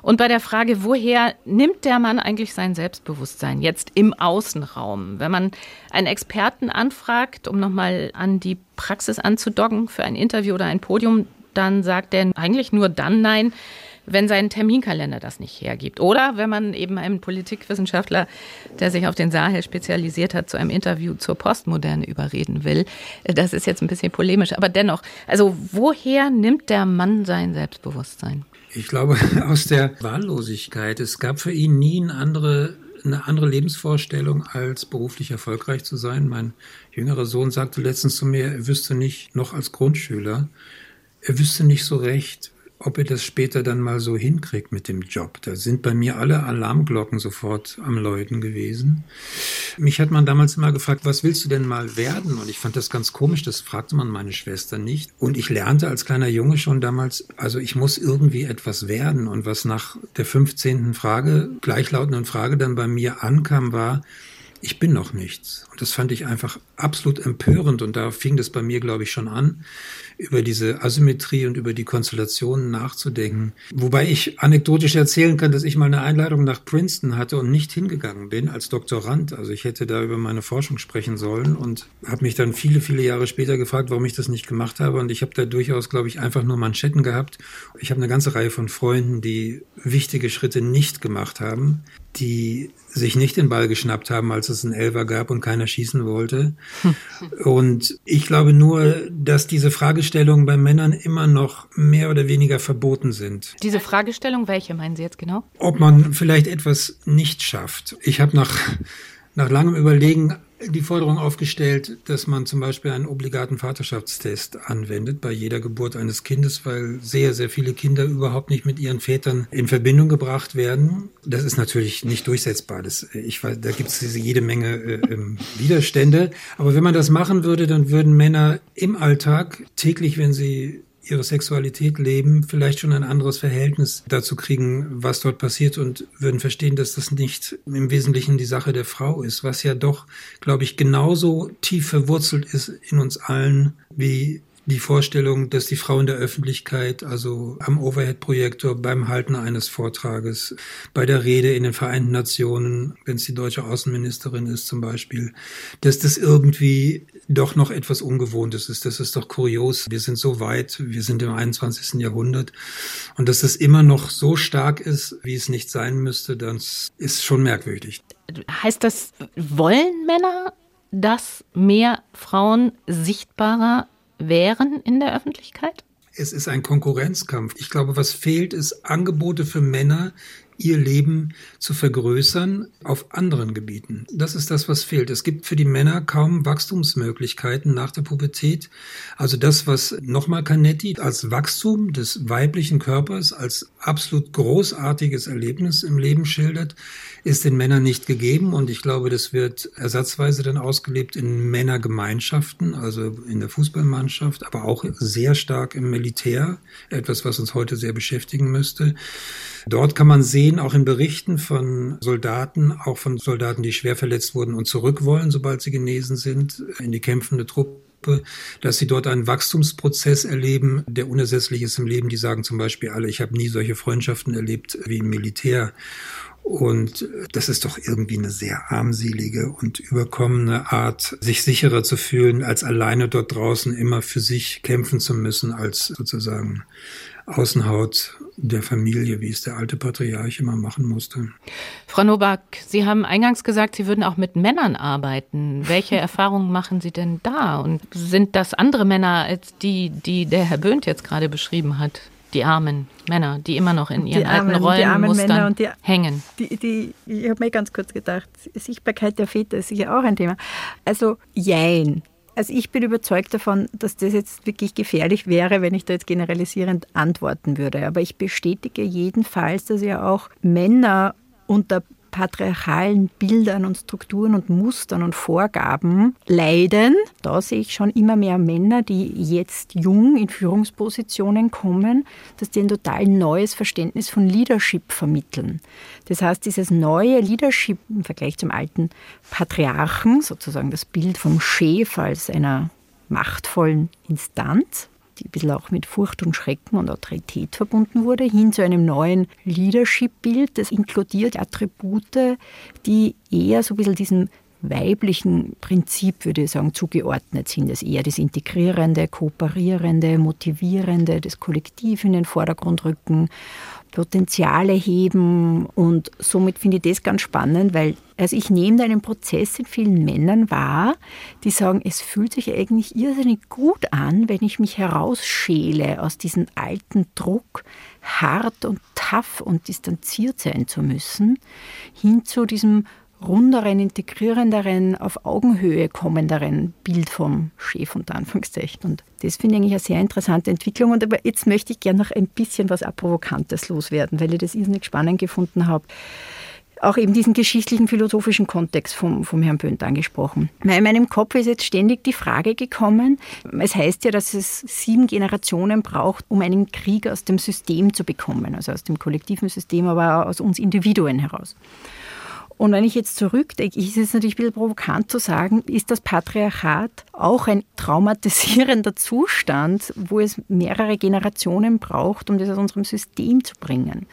Und bei der Frage, woher nimmt der Mann eigentlich sein Selbstbewusstsein jetzt im Außenraum? Wenn man einen Experten anfragt, um nochmal an die Praxis anzudocken für ein Interview oder ein Podium, dann sagt er eigentlich nur dann Nein, wenn sein Terminkalender das nicht hergibt. Oder wenn man eben einen Politikwissenschaftler, der sich auf den Sahel spezialisiert hat, zu einem Interview zur Postmoderne überreden will. Das ist jetzt ein bisschen polemisch, aber dennoch, also woher nimmt der Mann sein Selbstbewusstsein? Ich glaube, aus der Wahllosigkeit. Es gab für ihn nie eine andere, eine andere Lebensvorstellung, als beruflich erfolgreich zu sein. Mein jüngerer Sohn sagte letztens zu mir, er wüsste nicht, noch als Grundschüler, er wüsste nicht so recht, ob er das später dann mal so hinkriegt mit dem Job. Da sind bei mir alle Alarmglocken sofort am Läuten gewesen. Mich hat man damals immer gefragt, was willst du denn mal werden? Und ich fand das ganz komisch, das fragte man meine Schwester nicht. Und ich lernte als kleiner Junge schon damals, also ich muss irgendwie etwas werden. Und was nach der 15. Frage, gleichlautenden Frage dann bei mir ankam, war, ich bin noch nichts. Und das fand ich einfach absolut empörend. Und da fing das bei mir, glaube ich, schon an, über diese Asymmetrie und über die Konstellationen nachzudenken. Wobei ich anekdotisch erzählen kann, dass ich mal eine Einladung nach Princeton hatte und nicht hingegangen bin als Doktorand. Also ich hätte da über meine Forschung sprechen sollen und habe mich dann viele, viele Jahre später gefragt, warum ich das nicht gemacht habe. Und ich habe da durchaus, glaube ich, einfach nur Manschetten gehabt. Ich habe eine ganze Reihe von Freunden, die wichtige Schritte nicht gemacht haben, die sich nicht den Ball geschnappt haben, als es einen Elfer gab und keiner schießen wollte. Und ich glaube nur, dass diese Fragestellungen bei Männern immer noch mehr oder weniger verboten sind. Diese Fragestellung, welche meinen Sie jetzt genau? Ob man vielleicht etwas nicht schafft. Ich habe nach, nach langem Überlegen die Forderung aufgestellt, dass man zum Beispiel einen obligaten Vaterschaftstest anwendet bei jeder Geburt eines Kindes, weil sehr, sehr viele Kinder überhaupt nicht mit ihren Vätern in Verbindung gebracht werden. Das ist natürlich nicht durchsetzbar. Das, ich weiß, da gibt es jede Menge äh, ähm, Widerstände. Aber wenn man das machen würde, dann würden Männer im Alltag täglich, wenn sie ihre Sexualität leben, vielleicht schon ein anderes Verhältnis dazu kriegen, was dort passiert und würden verstehen, dass das nicht im Wesentlichen die Sache der Frau ist, was ja doch, glaube ich, genauso tief verwurzelt ist in uns allen wie die Vorstellung, dass die Frau in der Öffentlichkeit, also am Overhead-Projektor, beim Halten eines Vortrages, bei der Rede in den Vereinten Nationen, wenn es die deutsche Außenministerin ist zum Beispiel, dass das irgendwie doch noch etwas Ungewohntes ist. Das ist doch kurios. Wir sind so weit, wir sind im 21. Jahrhundert und dass es immer noch so stark ist, wie es nicht sein müsste, das ist schon merkwürdig. Heißt das, wollen Männer, dass mehr Frauen sichtbarer wären in der Öffentlichkeit? Es ist ein Konkurrenzkampf. Ich glaube, was fehlt, ist Angebote für Männer, ihr Leben zu vergrößern auf anderen Gebieten. Das ist das, was fehlt. Es gibt für die Männer kaum Wachstumsmöglichkeiten nach der Pubertät. Also das, was nochmal Canetti als Wachstum des weiblichen Körpers, als absolut großartiges Erlebnis im Leben schildert, ist den Männern nicht gegeben. Und ich glaube, das wird ersatzweise dann ausgelebt in Männergemeinschaften, also in der Fußballmannschaft, aber auch sehr stark im Militär. Etwas, was uns heute sehr beschäftigen müsste. Dort kann man sehen, auch in Berichten von Soldaten, auch von Soldaten, die schwer verletzt wurden und zurück wollen, sobald sie genesen sind, in die kämpfende Truppe, dass sie dort einen Wachstumsprozess erleben, der unersetzlich ist im Leben. Die sagen zum Beispiel alle, ich habe nie solche Freundschaften erlebt wie im Militär. Und das ist doch irgendwie eine sehr armselige und überkommene Art, sich sicherer zu fühlen, als alleine dort draußen immer für sich kämpfen zu müssen, als sozusagen Außenhaut der Familie, wie es der alte Patriarch immer machen musste. Frau Nowak, Sie haben eingangs gesagt, Sie würden auch mit Männern arbeiten. Welche Erfahrungen machen Sie denn da? Und sind das andere Männer als die, die der Herr Böhnt jetzt gerade beschrieben hat? Die armen Männer, die immer noch in ihren armen, alten Rollenmustern die, hängen. Die, die, ich habe mir ganz kurz gedacht, Sichtbarkeit der Väter ist sicher auch ein Thema. Also jein. Also ich bin überzeugt davon, dass das jetzt wirklich gefährlich wäre, wenn ich da jetzt generalisierend antworten würde. Aber ich bestätige jedenfalls, dass ja auch Männer unter patriarchalen Bildern und Strukturen und Mustern und Vorgaben leiden. Da sehe ich schon immer mehr Männer, die jetzt jung in Führungspositionen kommen, dass die ein total neues Verständnis von Leadership vermitteln. Das heißt, dieses neue Leadership im Vergleich zum alten Patriarchen, sozusagen das Bild vom Chef als einer machtvollen Instanz, die ein bisschen auch mit Furcht und Schrecken und Autorität verbunden wurde, hin zu einem neuen Leadership-Bild. Das inkludiert Attribute, die eher so ein bisschen diesem weiblichen Prinzip, würde ich sagen, zugeordnet sind. Das eher das Integrierende, Kooperierende, Motivierende, das Kollektiv in den Vordergrund rücken Potenziale heben. Und somit finde ich das ganz spannend, weil also ich nehme da einen Prozess in vielen Männern wahr, die sagen, es fühlt sich eigentlich irrsinnig gut an, wenn ich mich herausschäle aus diesem alten Druck, hart und tough und distanziert sein zu müssen, hin zu diesem runderen, integrierenderen, auf Augenhöhe kommenderen Bild vom Chef unter Anführungszeichen. Und das finde ich eigentlich eine sehr interessante Entwicklung. Und aber jetzt möchte ich gerne noch ein bisschen was Provokantes loswerden, weil ich das irrsinnig spannend gefunden habe auch eben diesen geschichtlichen, philosophischen Kontext vom, vom Herrn Böhnt angesprochen. In meinem Kopf ist jetzt ständig die Frage gekommen, es heißt ja, dass es sieben Generationen braucht, um einen Krieg aus dem System zu bekommen, also aus dem kollektiven System, aber auch aus uns Individuen heraus. Und wenn ich jetzt zurückdenke, ist es natürlich ein bisschen provokant zu sagen, ist das Patriarchat auch ein traumatisierender Zustand, wo es mehrere Generationen braucht, um das aus unserem System zu bringen.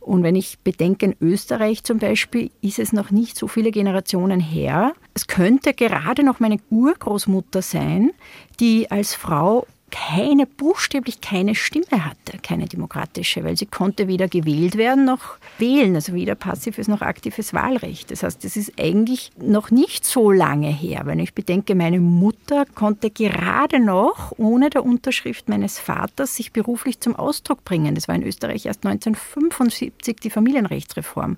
Und wenn ich bedenke, in Österreich zum Beispiel ist es noch nicht so viele Generationen her. Es könnte gerade noch meine Urgroßmutter sein, die als Frau keine, buchstäblich keine Stimme hatte, keine demokratische, weil sie konnte weder gewählt werden noch wählen, also weder passives noch aktives Wahlrecht. Das heißt, das ist eigentlich noch nicht so lange her. Wenn ich bedenke, meine Mutter konnte gerade noch ohne der Unterschrift meines Vaters sich beruflich zum Ausdruck bringen. Das war in Österreich erst 1975 die Familienrechtsreform,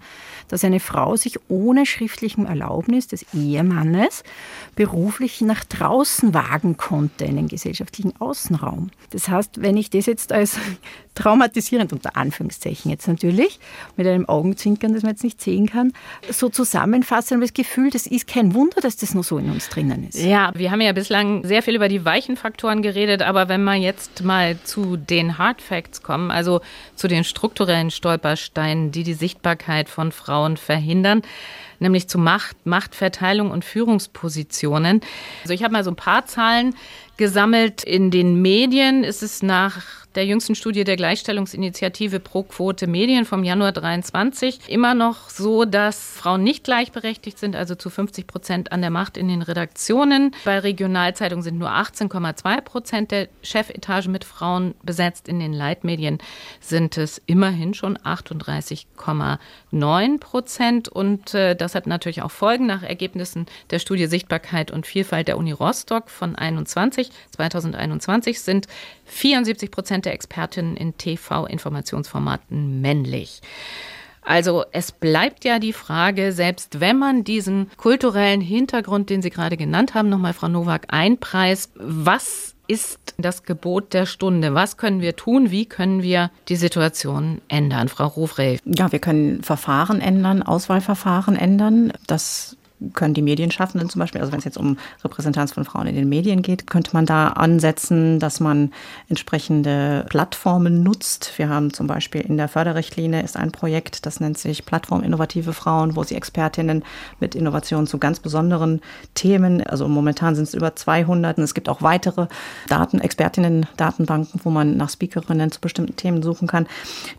dass eine Frau sich ohne schriftlichen Erlaubnis des Ehemannes beruflich nach draußen wagen konnte in den gesellschaftlichen Ausdruck. Außenraum. Das heißt, wenn ich das jetzt als traumatisierend, unter Anführungszeichen jetzt natürlich, mit einem Augenzwinkern, das man jetzt nicht sehen kann, so zusammenfasse, habe das Gefühl, das ist kein Wunder, dass das noch so in uns drinnen ist. Ja, wir haben ja bislang sehr viel über die weichen Faktoren geredet, aber wenn wir jetzt mal zu den Hard Facts kommen, also zu den strukturellen Stolpersteinen, die die Sichtbarkeit von Frauen verhindern, nämlich zu Macht, Machtverteilung und Führungspositionen. Also ich habe mal so ein paar Zahlen gesammelt. In den Medien ist es nach der jüngsten Studie der Gleichstellungsinitiative Pro Quote Medien vom Januar 23 immer noch so, dass Frauen nicht gleichberechtigt sind, also zu 50 Prozent an der Macht in den Redaktionen. Bei Regionalzeitungen sind nur 18,2 Prozent der Chefetagen mit Frauen besetzt. In den Leitmedien sind es immerhin schon 38,9 Prozent. Und äh, das hat natürlich auch Folgen nach Ergebnissen der Studie Sichtbarkeit und Vielfalt der Uni Rostock von 21. 2021 sind 74 Prozent der Expertinnen in TV-Informationsformaten männlich. Also es bleibt ja die Frage, selbst wenn man diesen kulturellen Hintergrund, den Sie gerade genannt haben, nochmal Frau Nowak einpreist, was ist das Gebot der Stunde? Was können wir tun? Wie können wir die Situation ändern? Frau Rufrey. Ja, wir können Verfahren ändern, Auswahlverfahren ändern. Das können die Medienschaffenden zum Beispiel, also wenn es jetzt um Repräsentanz von Frauen in den Medien geht, könnte man da ansetzen, dass man entsprechende Plattformen nutzt. Wir haben zum Beispiel in der Förderrichtlinie ist ein Projekt, das nennt sich Plattform Innovative Frauen, wo sie Expertinnen mit Innovationen zu ganz besonderen Themen, also momentan sind es über 200, und es gibt auch weitere Daten, Expertinnen-Datenbanken, wo man nach Speakerinnen zu bestimmten Themen suchen kann.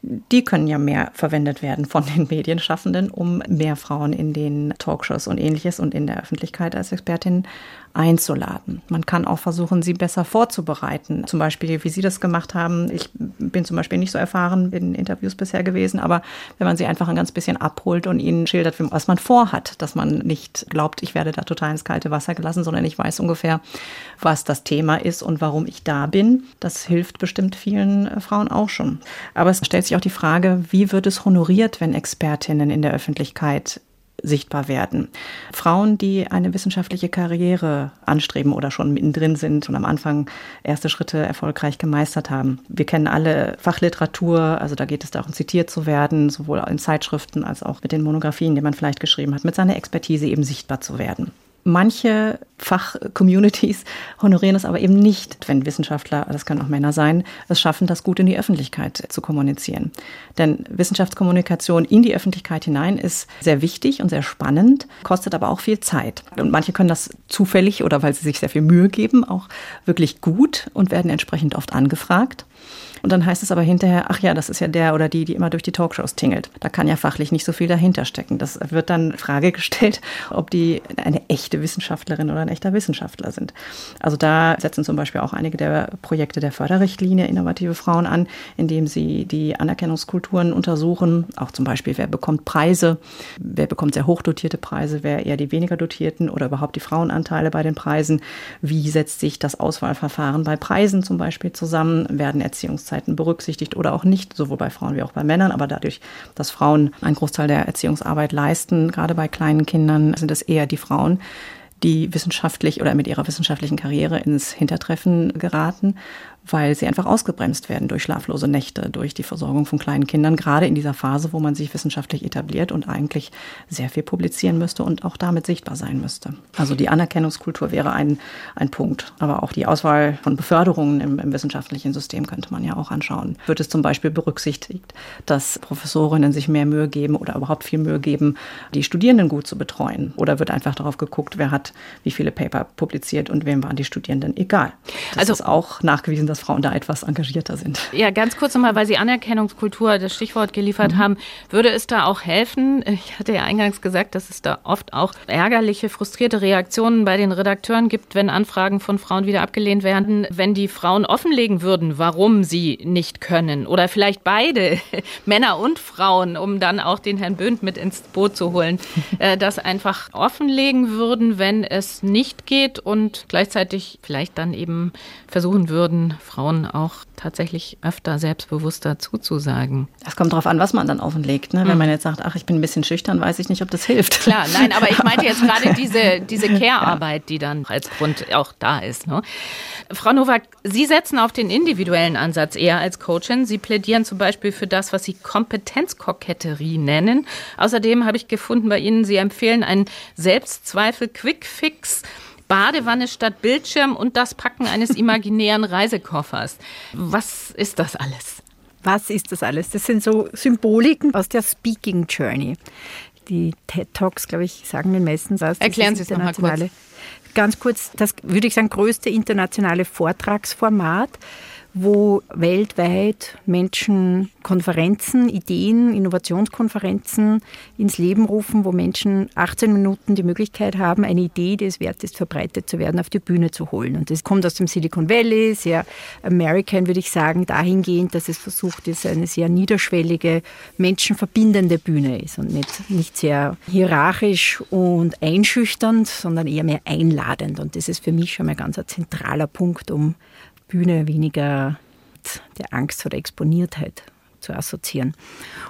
Die können ja mehr verwendet werden von den Medienschaffenden, um mehr Frauen in den Talkshows und ähnliches ähnliches und in der Öffentlichkeit als Expertin einzuladen. Man kann auch versuchen, sie besser vorzubereiten. Zum Beispiel, wie Sie das gemacht haben. Ich bin zum Beispiel nicht so erfahren in Interviews bisher gewesen, aber wenn man sie einfach ein ganz bisschen abholt und ihnen schildert, was man vorhat, dass man nicht glaubt, ich werde da total ins kalte Wasser gelassen, sondern ich weiß ungefähr, was das Thema ist und warum ich da bin. Das hilft bestimmt vielen äh, Frauen auch schon. Aber es stellt sich auch die Frage, wie wird es honoriert, wenn Expertinnen in der Öffentlichkeit sichtbar werden. Frauen, die eine wissenschaftliche Karriere anstreben oder schon mittendrin sind und am Anfang erste Schritte erfolgreich gemeistert haben. Wir kennen alle Fachliteratur, also da geht es darum, zitiert zu werden, sowohl in Zeitschriften als auch mit den Monographien, die man vielleicht geschrieben hat, mit seiner Expertise eben sichtbar zu werden. Manche Fachcommunities honorieren es aber eben nicht, wenn Wissenschaftler, das können auch Männer sein, es schaffen, das gut in die Öffentlichkeit zu kommunizieren. Denn Wissenschaftskommunikation in die Öffentlichkeit hinein ist sehr wichtig und sehr spannend, kostet aber auch viel Zeit. Und manche können das zufällig oder weil sie sich sehr viel Mühe geben, auch wirklich gut und werden entsprechend oft angefragt. Und dann heißt es aber hinterher, ach ja, das ist ja der oder die, die immer durch die Talkshows tingelt. Da kann ja fachlich nicht so viel dahinter stecken. Das wird dann Frage gestellt, ob die eine echte Wissenschaftlerin oder ein echter Wissenschaftler sind. Also da setzen zum Beispiel auch einige der Projekte der Förderrichtlinie Innovative Frauen an, indem sie die Anerkennungskulturen untersuchen. Auch zum Beispiel, wer bekommt Preise, wer bekommt sehr hochdotierte Preise, wer eher die weniger dotierten oder überhaupt die Frauenanteile bei den Preisen. Wie setzt sich das Auswahlverfahren bei Preisen zum Beispiel zusammen? Werden Erziehungszeiten berücksichtigt oder auch nicht, sowohl bei Frauen wie auch bei Männern. Aber dadurch, dass Frauen einen Großteil der Erziehungsarbeit leisten, gerade bei kleinen Kindern, sind es eher die Frauen, die wissenschaftlich oder mit ihrer wissenschaftlichen Karriere ins Hintertreffen geraten weil sie einfach ausgebremst werden durch schlaflose Nächte, durch die Versorgung von kleinen Kindern, gerade in dieser Phase, wo man sich wissenschaftlich etabliert und eigentlich sehr viel publizieren müsste und auch damit sichtbar sein müsste. Also die Anerkennungskultur wäre ein, ein Punkt. Aber auch die Auswahl von Beförderungen im, im wissenschaftlichen System könnte man ja auch anschauen. Wird es zum Beispiel berücksichtigt, dass Professorinnen sich mehr Mühe geben oder überhaupt viel Mühe geben, die Studierenden gut zu betreuen? Oder wird einfach darauf geguckt, wer hat wie viele Paper publiziert und wem waren die Studierenden egal? Das also, ist auch nachgewiesen, dass Frauen da etwas engagierter sind. Ja, ganz kurz nochmal, weil Sie Anerkennungskultur das Stichwort geliefert mhm. haben. Würde es da auch helfen? Ich hatte ja eingangs gesagt, dass es da oft auch ärgerliche, frustrierte Reaktionen bei den Redakteuren gibt, wenn Anfragen von Frauen wieder abgelehnt werden, wenn die Frauen offenlegen würden, warum sie nicht können. Oder vielleicht beide, Männer und Frauen, um dann auch den Herrn Böhnt mit ins Boot zu holen, äh, das einfach offenlegen würden, wenn es nicht geht und gleichzeitig vielleicht dann eben versuchen würden, Frauen auch tatsächlich öfter selbstbewusster zuzusagen. Das kommt darauf an, was man dann offenlegt. Ne? Wenn mhm. man jetzt sagt, ach, ich bin ein bisschen schüchtern, weiß ich nicht, ob das hilft. Klar, nein, aber ich meinte jetzt gerade diese, diese Care-Arbeit, die dann als Grund auch da ist. Ne? Frau Nowak, Sie setzen auf den individuellen Ansatz eher als Coachin. Sie plädieren zum Beispiel für das, was Sie Kompetenzkoketterie nennen. Außerdem habe ich gefunden bei Ihnen, Sie empfehlen einen Selbstzweifel-Quick-Fix Badewanne statt Bildschirm und das Packen eines imaginären Reisekoffers. Was ist das alles? Was ist das alles? Das sind so Symboliken aus der Speaking Journey. Die TED Talks, glaube ich, sagen mir meistens was. Erklären Sie es nochmal kurz. Ganz kurz, das würde ich sagen, größte internationale Vortragsformat wo weltweit Menschen Konferenzen, Ideen, Innovationskonferenzen ins Leben rufen, wo Menschen 18 Minuten die Möglichkeit haben, eine Idee, die es wert ist, verbreitet zu werden, auf die Bühne zu holen. Und das kommt aus dem Silicon Valley, sehr American, würde ich sagen, dahingehend, dass es versucht ist, eine sehr niederschwellige, menschenverbindende Bühne ist und nicht, nicht sehr hierarchisch und einschüchternd, sondern eher mehr einladend. Und das ist für mich schon mal ganz ein zentraler Punkt, um Bühne weniger der Angst vor der Exponiertheit zu assoziieren.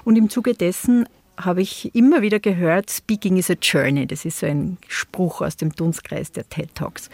Und im Zuge dessen habe ich immer wieder gehört, Speaking is a Journey. Das ist so ein Spruch aus dem Dunstkreis der TED Talks.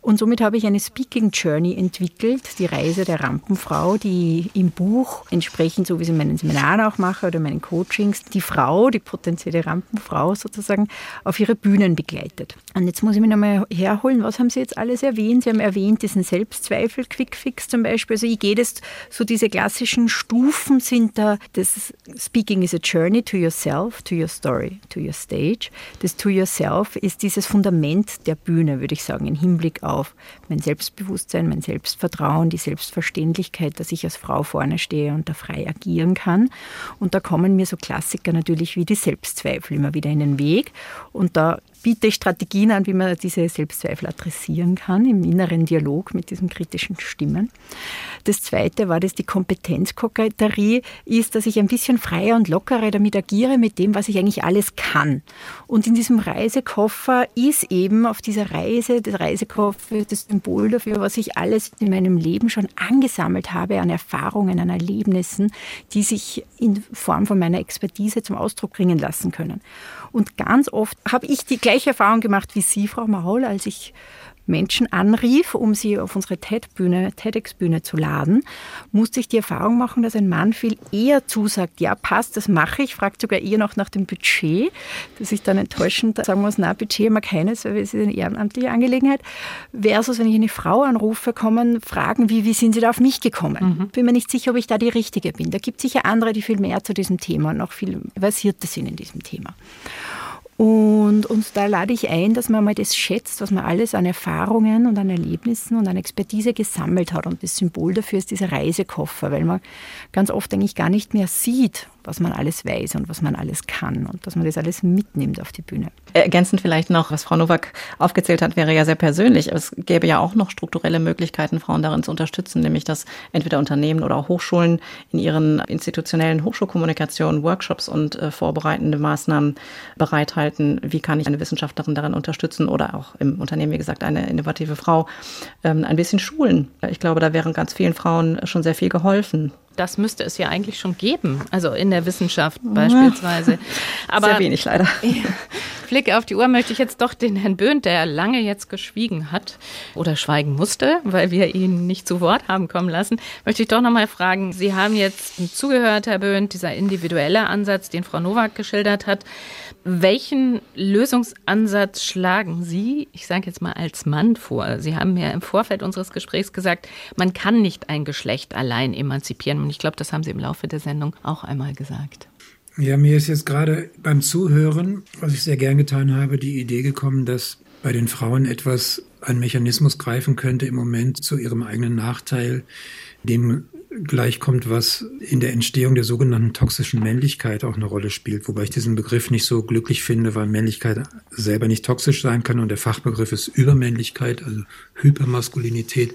Und somit habe ich eine Speaking Journey entwickelt, die Reise der Rampenfrau, die im Buch, entsprechend so wie ich es in meinen Seminaren auch mache oder meinen Coachings, die Frau, die potenzielle Rampenfrau sozusagen, auf ihre Bühnen begleitet. Und jetzt muss ich mich nochmal herholen, was haben Sie jetzt alles erwähnt? Sie haben erwähnt diesen Selbstzweifel, Quickfix zum Beispiel. Also ich gehe das, so diese klassischen Stufen sind da, das Speaking is a Journey to yourself yourself, to your story, to your stage. Das to yourself ist dieses Fundament der Bühne, würde ich sagen, im Hinblick auf mein Selbstbewusstsein, mein Selbstvertrauen, die Selbstverständlichkeit, dass ich als Frau vorne stehe und da frei agieren kann. Und da kommen mir so Klassiker natürlich wie die Selbstzweifel immer wieder in den Weg. Und da biete ich Strategien an, wie man diese Selbstzweifel adressieren kann im inneren Dialog mit diesen kritischen Stimmen. Das zweite war das die Kompetenzkoketterie, ist, dass ich ein bisschen freier und lockerer damit agiere mit dem, was ich eigentlich alles kann. Und in diesem Reisekoffer ist eben auf dieser Reise, der Reisekoffer das Symbol dafür, was ich alles in meinem Leben schon angesammelt habe an Erfahrungen, an Erlebnissen, die sich in Form von meiner Expertise zum Ausdruck bringen lassen können. Und ganz oft habe ich die gleiche Erfahrung gemacht wie Sie, Frau Maul, als ich Menschen anrief, um sie auf unsere TED-Bühne, TEDx-Bühne zu laden, musste ich die Erfahrung machen, dass ein Mann viel eher zusagt, ja passt, das mache ich, fragt sogar eher noch nach dem Budget, dass ich dann enttäuschend sagen muss, na, Budget haben wir keines, weil es ist eine ehrenamtliche Angelegenheit, versus wenn ich eine Frau anrufe, kommen Fragen wie, wie sind Sie da auf mich gekommen? Mhm. Bin mir nicht sicher, ob ich da die Richtige bin. Da gibt es sicher andere, die viel mehr zu diesem Thema und noch viel versierter sind in diesem Thema. Und, und da lade ich ein, dass man mal das schätzt, was man alles an Erfahrungen und an Erlebnissen und an Expertise gesammelt hat. Und das Symbol dafür ist dieser Reisekoffer, weil man ganz oft eigentlich gar nicht mehr sieht, was man alles weiß und was man alles kann und dass man das alles mitnimmt auf die Bühne. Ergänzend vielleicht noch, was Frau Nowak aufgezählt hat, wäre ja sehr persönlich. Es gäbe ja auch noch strukturelle Möglichkeiten, Frauen darin zu unterstützen, nämlich dass entweder Unternehmen oder auch Hochschulen in ihren institutionellen Hochschulkommunikationen Workshops und äh, vorbereitende Maßnahmen bereithalten. Wie kann ich eine Wissenschaftlerin darin unterstützen oder auch im Unternehmen, wie gesagt, eine innovative Frau ähm, ein bisschen schulen? Ich glaube, da wären ganz vielen Frauen schon sehr viel geholfen das müsste es ja eigentlich schon geben, also in der Wissenschaft beispielsweise. Aber Sehr wenig leider. Blick auf die Uhr möchte ich jetzt doch den Herrn Böhnt, der lange jetzt geschwiegen hat oder schweigen musste, weil wir ihn nicht zu Wort haben kommen lassen, möchte ich doch nochmal fragen, Sie haben jetzt zugehört, Herr Böhnt, dieser individuelle Ansatz, den Frau Nowak geschildert hat. Welchen Lösungsansatz schlagen Sie, ich sage jetzt mal als Mann vor? Sie haben ja im Vorfeld unseres Gesprächs gesagt, man kann nicht ein Geschlecht allein emanzipieren. Und ich glaube, das haben Sie im Laufe der Sendung auch einmal gesagt. Ja, mir ist jetzt gerade beim Zuhören, was ich sehr gern getan habe, die Idee gekommen, dass bei den Frauen etwas, ein Mechanismus greifen könnte im Moment zu ihrem eigenen Nachteil, dem gleichkommt, was in der Entstehung der sogenannten toxischen Männlichkeit auch eine Rolle spielt, wobei ich diesen Begriff nicht so glücklich finde, weil Männlichkeit selber nicht toxisch sein kann. Und der Fachbegriff ist Übermännlichkeit, also Hypermaskulinität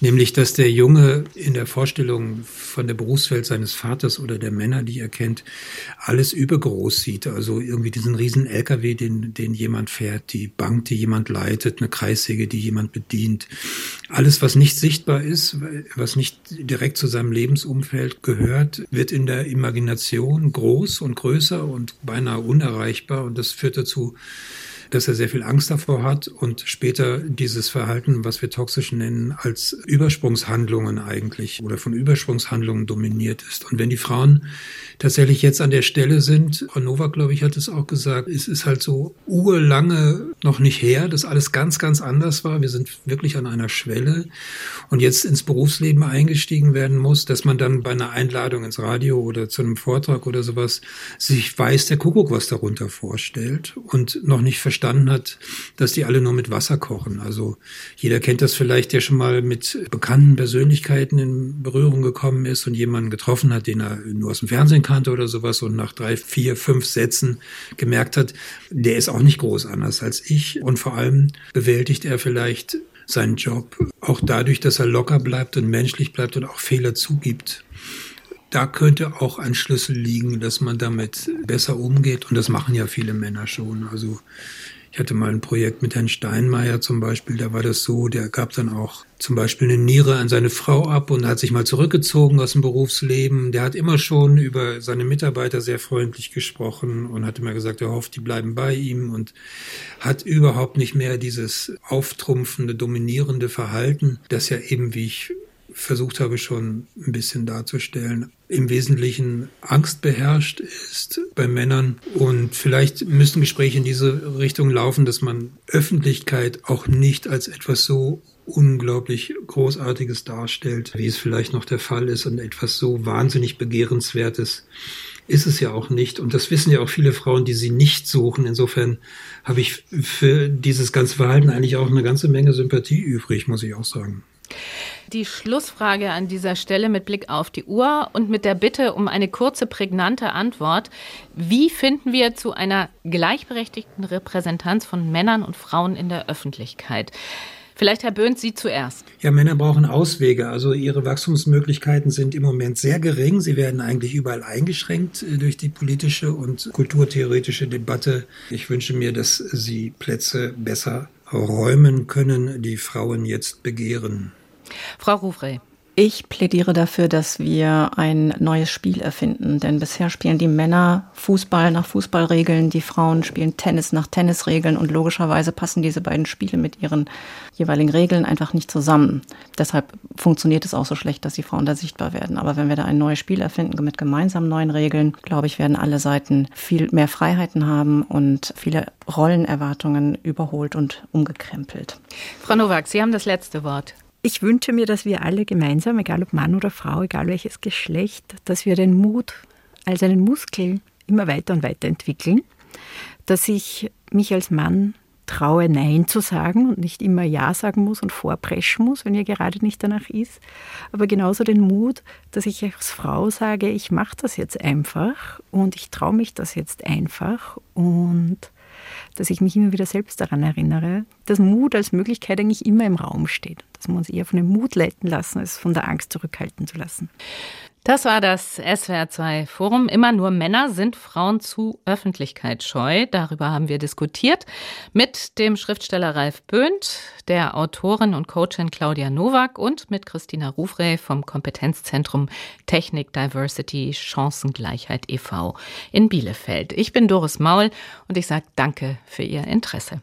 nämlich dass der Junge in der Vorstellung von der Berufswelt seines Vaters oder der Männer, die er kennt, alles übergroß sieht. Also irgendwie diesen riesen LKW, den, den jemand fährt, die Bank, die jemand leitet, eine Kreissäge, die jemand bedient. Alles, was nicht sichtbar ist, was nicht direkt zu seinem Lebensumfeld gehört, wird in der Imagination groß und größer und beinahe unerreichbar. Und das führt dazu, dass er sehr viel Angst davor hat und später dieses Verhalten, was wir toxisch nennen, als Übersprungshandlungen eigentlich oder von Übersprungshandlungen dominiert ist. Und wenn die Frauen tatsächlich jetzt an der Stelle sind, Frau Nowak, glaube ich, hat es auch gesagt, es ist halt so urlange noch nicht her, dass alles ganz, ganz anders war. Wir sind wirklich an einer Schwelle und jetzt ins Berufsleben eingestiegen werden muss, dass man dann bei einer Einladung ins Radio oder zu einem Vortrag oder sowas sich weiß der Kuckuck, was darunter vorstellt und noch nicht verstanden hat, dass die alle nur mit Wasser kochen. Also jeder kennt das vielleicht, der schon mal mit bekannten Persönlichkeiten in Berührung gekommen ist und jemanden getroffen hat, den er nur aus dem Fernsehen kannte oder sowas und nach drei, vier, fünf Sätzen gemerkt hat, der ist auch nicht groß anders als ich und vor allem bewältigt er vielleicht seinen Job auch dadurch, dass er locker bleibt und menschlich bleibt und auch Fehler zugibt. Da könnte auch ein Schlüssel liegen, dass man damit besser umgeht und das machen ja viele Männer schon. Also ich hatte mal ein Projekt mit Herrn Steinmeier zum Beispiel, da war das so, der gab dann auch zum Beispiel eine Niere an seine Frau ab und hat sich mal zurückgezogen aus dem Berufsleben. Der hat immer schon über seine Mitarbeiter sehr freundlich gesprochen und hat immer gesagt, er hofft, die bleiben bei ihm und hat überhaupt nicht mehr dieses auftrumpfende, dominierende Verhalten, das ja eben, wie ich versucht habe schon ein bisschen darzustellen, im Wesentlichen Angst beherrscht ist bei Männern. Und vielleicht müssten Gespräche in diese Richtung laufen, dass man Öffentlichkeit auch nicht als etwas so unglaublich Großartiges darstellt, wie es vielleicht noch der Fall ist und etwas so wahnsinnig Begehrenswertes ist es ja auch nicht. Und das wissen ja auch viele Frauen, die sie nicht suchen. Insofern habe ich für dieses ganze Verhalten eigentlich auch eine ganze Menge Sympathie übrig, muss ich auch sagen. Die Schlussfrage an dieser Stelle mit Blick auf die Uhr und mit der Bitte um eine kurze, prägnante Antwort. Wie finden wir zu einer gleichberechtigten Repräsentanz von Männern und Frauen in der Öffentlichkeit? Vielleicht, Herr Böhnt, Sie zuerst. Ja, Männer brauchen Auswege. Also ihre Wachstumsmöglichkeiten sind im Moment sehr gering. Sie werden eigentlich überall eingeschränkt äh, durch die politische und kulturtheoretische Debatte. Ich wünsche mir, dass sie Plätze besser räumen können, die Frauen jetzt begehren. Frau Rufrey. Ich plädiere dafür, dass wir ein neues Spiel erfinden, denn bisher spielen die Männer Fußball nach Fußballregeln, die Frauen spielen Tennis nach Tennisregeln und logischerweise passen diese beiden Spiele mit ihren jeweiligen Regeln einfach nicht zusammen. Deshalb funktioniert es auch so schlecht, dass die Frauen da sichtbar werden. Aber wenn wir da ein neues Spiel erfinden mit gemeinsamen neuen Regeln, glaube ich, werden alle Seiten viel mehr Freiheiten haben und viele Rollenerwartungen überholt und umgekrempelt. Frau Nowak, Sie haben das letzte Wort. Ich wünsche mir, dass wir alle gemeinsam, egal ob Mann oder Frau, egal welches Geschlecht, dass wir den Mut als einen Muskel immer weiter und weiter entwickeln, dass ich mich als Mann traue, Nein zu sagen und nicht immer Ja sagen muss und vorpreschen muss, wenn ihr gerade nicht danach ist. Aber genauso den Mut, dass ich als Frau sage, ich mache das jetzt einfach und ich traue mich das jetzt einfach und dass ich mich immer wieder selbst daran erinnere, dass Mut als Möglichkeit eigentlich immer im Raum steht. Dass wir uns eher von dem Mut leiten lassen, als von der Angst zurückhalten zu lassen. Das war das SWR2 Forum. Immer nur Männer sind Frauen zu öffentlichkeitsscheu. Darüber haben wir diskutiert mit dem Schriftsteller Ralf Böhnt, der Autorin und Coachin Claudia Nowak und mit Christina Rufrey vom Kompetenzzentrum Technik Diversity Chancengleichheit e.V. in Bielefeld. Ich bin Doris Maul und ich sage danke für Ihr Interesse.